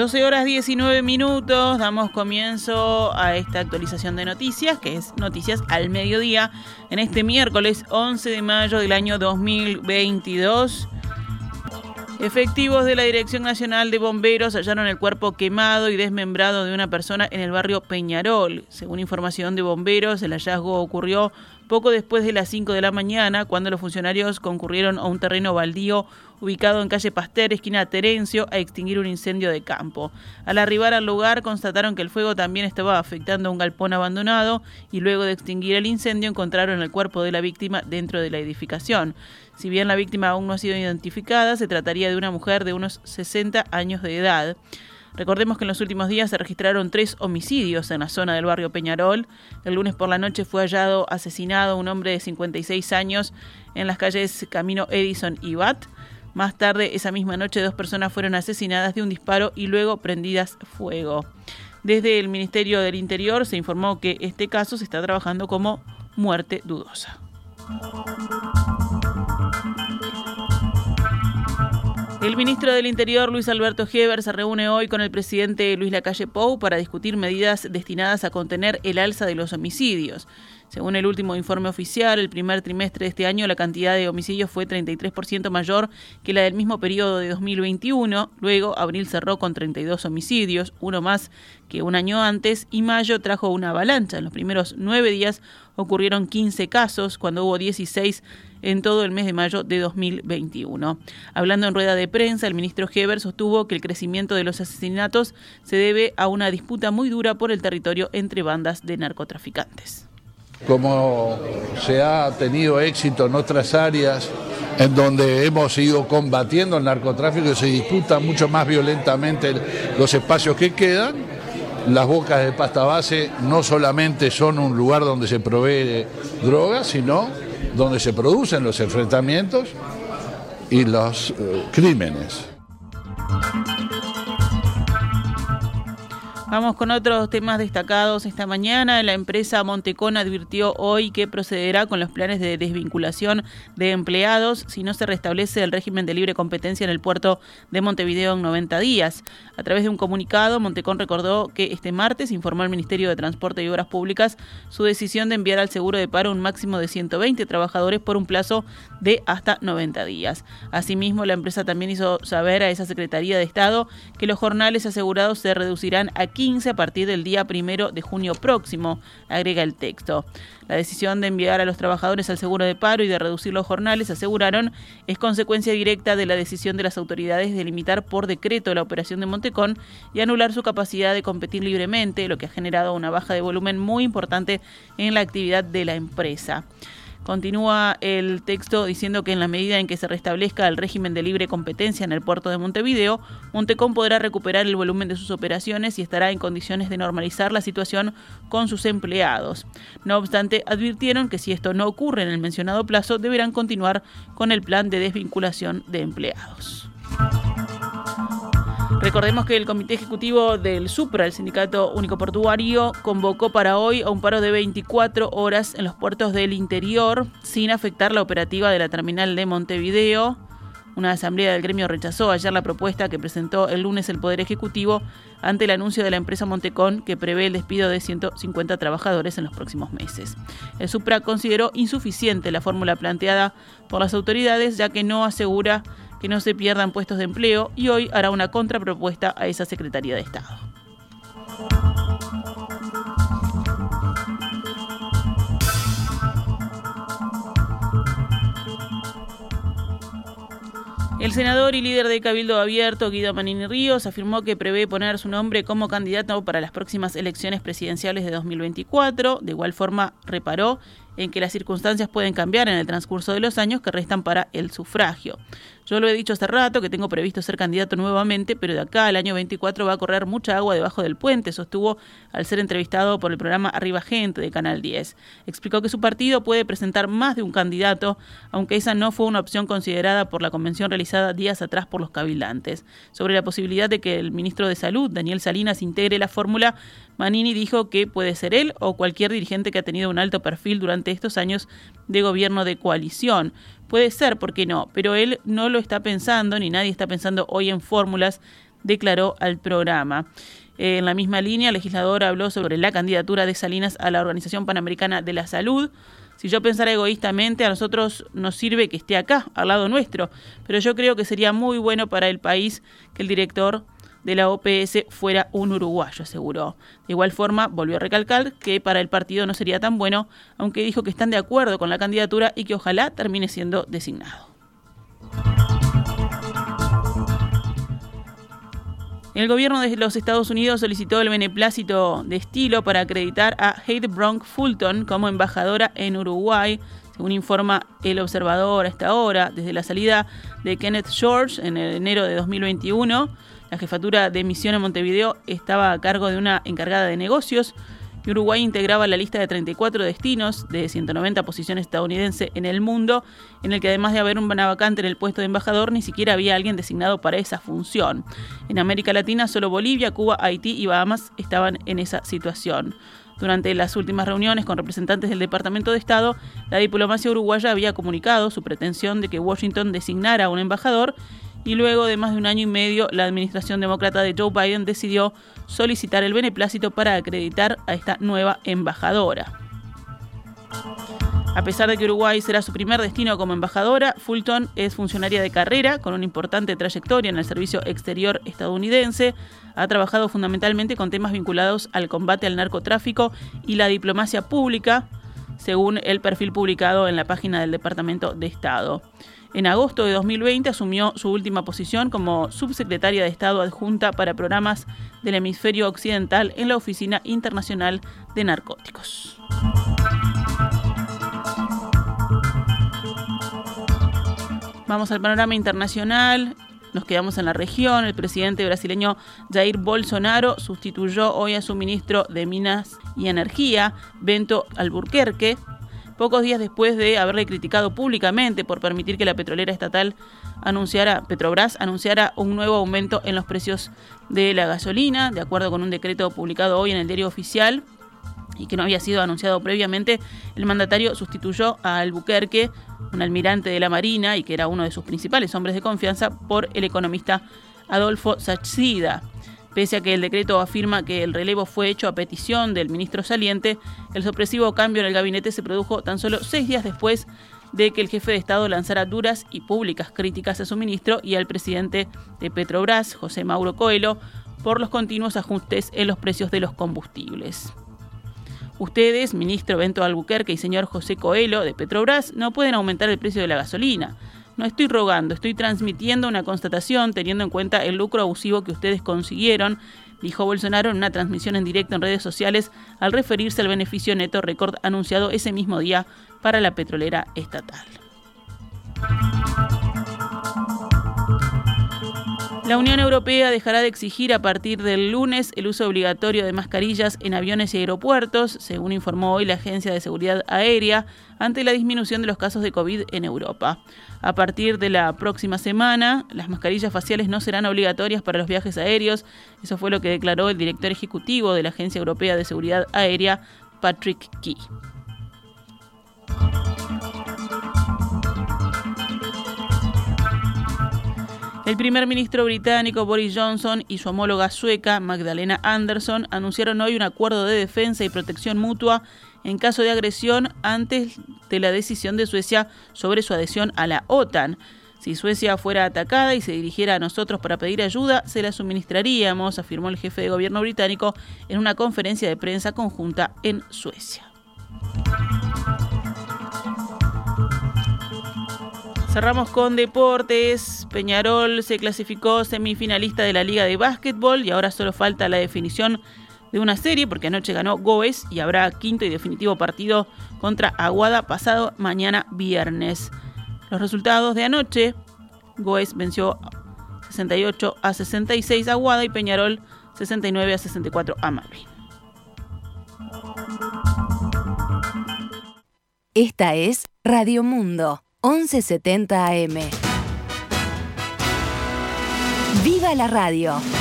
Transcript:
12 horas 19 minutos, damos comienzo a esta actualización de noticias, que es Noticias al Mediodía, en este miércoles 11 de mayo del año 2022. Efectivos de la Dirección Nacional de Bomberos hallaron el cuerpo quemado y desmembrado de una persona en el barrio Peñarol. Según información de bomberos, el hallazgo ocurrió poco después de las 5 de la mañana, cuando los funcionarios concurrieron a un terreno baldío ubicado en calle Pasteur, esquina Terencio, a extinguir un incendio de campo. Al arribar al lugar constataron que el fuego también estaba afectando a un galpón abandonado y luego de extinguir el incendio encontraron el cuerpo de la víctima dentro de la edificación. Si bien la víctima aún no ha sido identificada, se trataría de una mujer de unos 60 años de edad. Recordemos que en los últimos días se registraron tres homicidios en la zona del barrio Peñarol. El lunes por la noche fue hallado asesinado un hombre de 56 años en las calles Camino Edison y Bat. Más tarde, esa misma noche, dos personas fueron asesinadas de un disparo y luego prendidas fuego. Desde el Ministerio del Interior se informó que este caso se está trabajando como muerte dudosa. El ministro del Interior, Luis Alberto Heber, se reúne hoy con el presidente Luis Lacalle Pou para discutir medidas destinadas a contener el alza de los homicidios. Según el último informe oficial, el primer trimestre de este año la cantidad de homicidios fue 33% mayor que la del mismo periodo de 2021. Luego, abril cerró con 32 homicidios, uno más que un año antes, y mayo trajo una avalancha. En los primeros nueve días ocurrieron 15 casos, cuando hubo 16 en todo el mes de mayo de 2021. Hablando en rueda de prensa, el ministro Heber sostuvo que el crecimiento de los asesinatos se debe a una disputa muy dura por el territorio entre bandas de narcotraficantes como se ha tenido éxito en otras áreas en donde hemos ido combatiendo el narcotráfico y se disputan mucho más violentamente los espacios que quedan. Las bocas de pasta base no solamente son un lugar donde se provee drogas, sino donde se producen los enfrentamientos y los eh, crímenes. Vamos con otros temas destacados esta mañana. La empresa Montecón advirtió hoy que procederá con los planes de desvinculación de empleados si no se restablece el régimen de libre competencia en el puerto de Montevideo en 90 días. A través de un comunicado, Montecón recordó que este martes informó al Ministerio de Transporte y Obras Públicas su decisión de enviar al seguro de paro un máximo de 120 trabajadores por un plazo de hasta 90 días. Asimismo, la empresa también hizo saber a esa Secretaría de Estado que los jornales asegurados se reducirán a 15 a partir del día primero de junio próximo, agrega el texto. La decisión de enviar a los trabajadores al seguro de paro y de reducir los jornales, aseguraron, es consecuencia directa de la decisión de las autoridades de limitar por decreto la operación de Montecón y anular su capacidad de competir libremente, lo que ha generado una baja de volumen muy importante en la actividad de la empresa. Continúa el texto diciendo que en la medida en que se restablezca el régimen de libre competencia en el puerto de Montevideo, Montecón podrá recuperar el volumen de sus operaciones y estará en condiciones de normalizar la situación con sus empleados. No obstante, advirtieron que si esto no ocurre en el mencionado plazo, deberán continuar con el plan de desvinculación de empleados. Recordemos que el Comité Ejecutivo del SUPRA, el Sindicato Único Portuario, convocó para hoy a un paro de 24 horas en los puertos del interior sin afectar la operativa de la terminal de Montevideo. Una asamblea del gremio rechazó ayer la propuesta que presentó el lunes el Poder Ejecutivo ante el anuncio de la empresa Montecón que prevé el despido de 150 trabajadores en los próximos meses. El Supra consideró insuficiente la fórmula planteada por las autoridades ya que no asegura que no se pierdan puestos de empleo y hoy hará una contrapropuesta a esa Secretaría de Estado. El senador y líder de Cabildo Abierto, Guido Manini Ríos, afirmó que prevé poner su nombre como candidato para las próximas elecciones presidenciales de 2024. De igual forma, reparó en que las circunstancias pueden cambiar en el transcurso de los años que restan para el sufragio. Yo lo he dicho hace rato que tengo previsto ser candidato nuevamente, pero de acá al año 24 va a correr mucha agua debajo del puente, sostuvo al ser entrevistado por el programa Arriba Gente de Canal 10. Explicó que su partido puede presentar más de un candidato, aunque esa no fue una opción considerada por la convención realizada días atrás por los cabildantes. Sobre la posibilidad de que el ministro de Salud, Daniel Salinas, integre la fórmula, Manini dijo que puede ser él o cualquier dirigente que ha tenido un alto perfil durante estos años de gobierno de coalición. Puede ser, ¿por qué no? Pero él no lo está pensando, ni nadie está pensando hoy en fórmulas declaró al programa. En la misma línea, el legislador habló sobre la candidatura de Salinas a la Organización Panamericana de la Salud. Si yo pensara egoístamente, a nosotros nos sirve que esté acá, al lado nuestro, pero yo creo que sería muy bueno para el país que el director de la OPS fuera un uruguayo, aseguró. De igual forma, volvió a recalcar que para el partido no sería tan bueno, aunque dijo que están de acuerdo con la candidatura y que ojalá termine siendo designado. El gobierno de los Estados Unidos solicitó el beneplácito de estilo para acreditar a Heidi Bronk Fulton como embajadora en Uruguay, según informa El Observador hasta ahora, desde la salida de Kenneth George en enero de 2021. La jefatura de misión en Montevideo estaba a cargo de una encargada de negocios y Uruguay integraba la lista de 34 destinos de 190 posiciones estadounidenses en el mundo, en el que además de haber una vacante en el puesto de embajador, ni siquiera había alguien designado para esa función. En América Latina, solo Bolivia, Cuba, Haití y Bahamas estaban en esa situación. Durante las últimas reuniones con representantes del Departamento de Estado, la diplomacia uruguaya había comunicado su pretensión de que Washington designara a un embajador y luego de más de un año y medio la administración demócrata de Joe Biden decidió solicitar el beneplácito para acreditar a esta nueva embajadora. A pesar de que Uruguay será su primer destino como embajadora, Fulton es funcionaria de carrera con una importante trayectoria en el servicio exterior estadounidense. Ha trabajado fundamentalmente con temas vinculados al combate al narcotráfico y la diplomacia pública, según el perfil publicado en la página del Departamento de Estado. En agosto de 2020 asumió su última posición como subsecretaria de Estado adjunta para programas del hemisferio occidental en la Oficina Internacional de Narcóticos. Vamos al panorama internacional. Nos quedamos en la región. El presidente brasileño Jair Bolsonaro sustituyó hoy a su ministro de Minas y Energía, Bento Alburquerque, pocos días después de haberle criticado públicamente por permitir que la petrolera estatal anunciara, Petrobras anunciara un nuevo aumento en los precios de la gasolina, de acuerdo con un decreto publicado hoy en el diario oficial y que no había sido anunciado previamente, el mandatario sustituyó a Albuquerque, un almirante de la Marina y que era uno de sus principales hombres de confianza, por el economista Adolfo Sachida. Pese a que el decreto afirma que el relevo fue hecho a petición del ministro saliente, el sorpresivo cambio en el gabinete se produjo tan solo seis días después de que el jefe de Estado lanzara duras y públicas críticas a su ministro y al presidente de Petrobras, José Mauro Coelho, por los continuos ajustes en los precios de los combustibles. Ustedes, ministro Bento Albuquerque y señor José Coelho de Petrobras, no pueden aumentar el precio de la gasolina. No estoy rogando, estoy transmitiendo una constatación teniendo en cuenta el lucro abusivo que ustedes consiguieron, dijo Bolsonaro en una transmisión en directo en redes sociales al referirse al beneficio neto récord anunciado ese mismo día para la petrolera estatal. La Unión Europea dejará de exigir a partir del lunes el uso obligatorio de mascarillas en aviones y aeropuertos, según informó hoy la Agencia de Seguridad Aérea, ante la disminución de los casos de COVID en Europa. A partir de la próxima semana, las mascarillas faciales no serán obligatorias para los viajes aéreos. Eso fue lo que declaró el director ejecutivo de la Agencia Europea de Seguridad Aérea, Patrick Key. El primer ministro británico Boris Johnson y su homóloga sueca Magdalena Andersson anunciaron hoy un acuerdo de defensa y protección mutua en caso de agresión antes de la decisión de Suecia sobre su adhesión a la OTAN. Si Suecia fuera atacada y se dirigiera a nosotros para pedir ayuda, se la suministraríamos, afirmó el jefe de gobierno británico en una conferencia de prensa conjunta en Suecia. Cerramos con deportes. Peñarol se clasificó semifinalista de la Liga de Básquetbol y ahora solo falta la definición de una serie porque anoche ganó Goes y habrá quinto y definitivo partido contra Aguada pasado mañana viernes. Los resultados de anoche, Goes venció 68 a 66 a Aguada y Peñarol 69 a 64 a Malvin. Esta es Radio Mundo 1170 AM. ¡Viva la radio!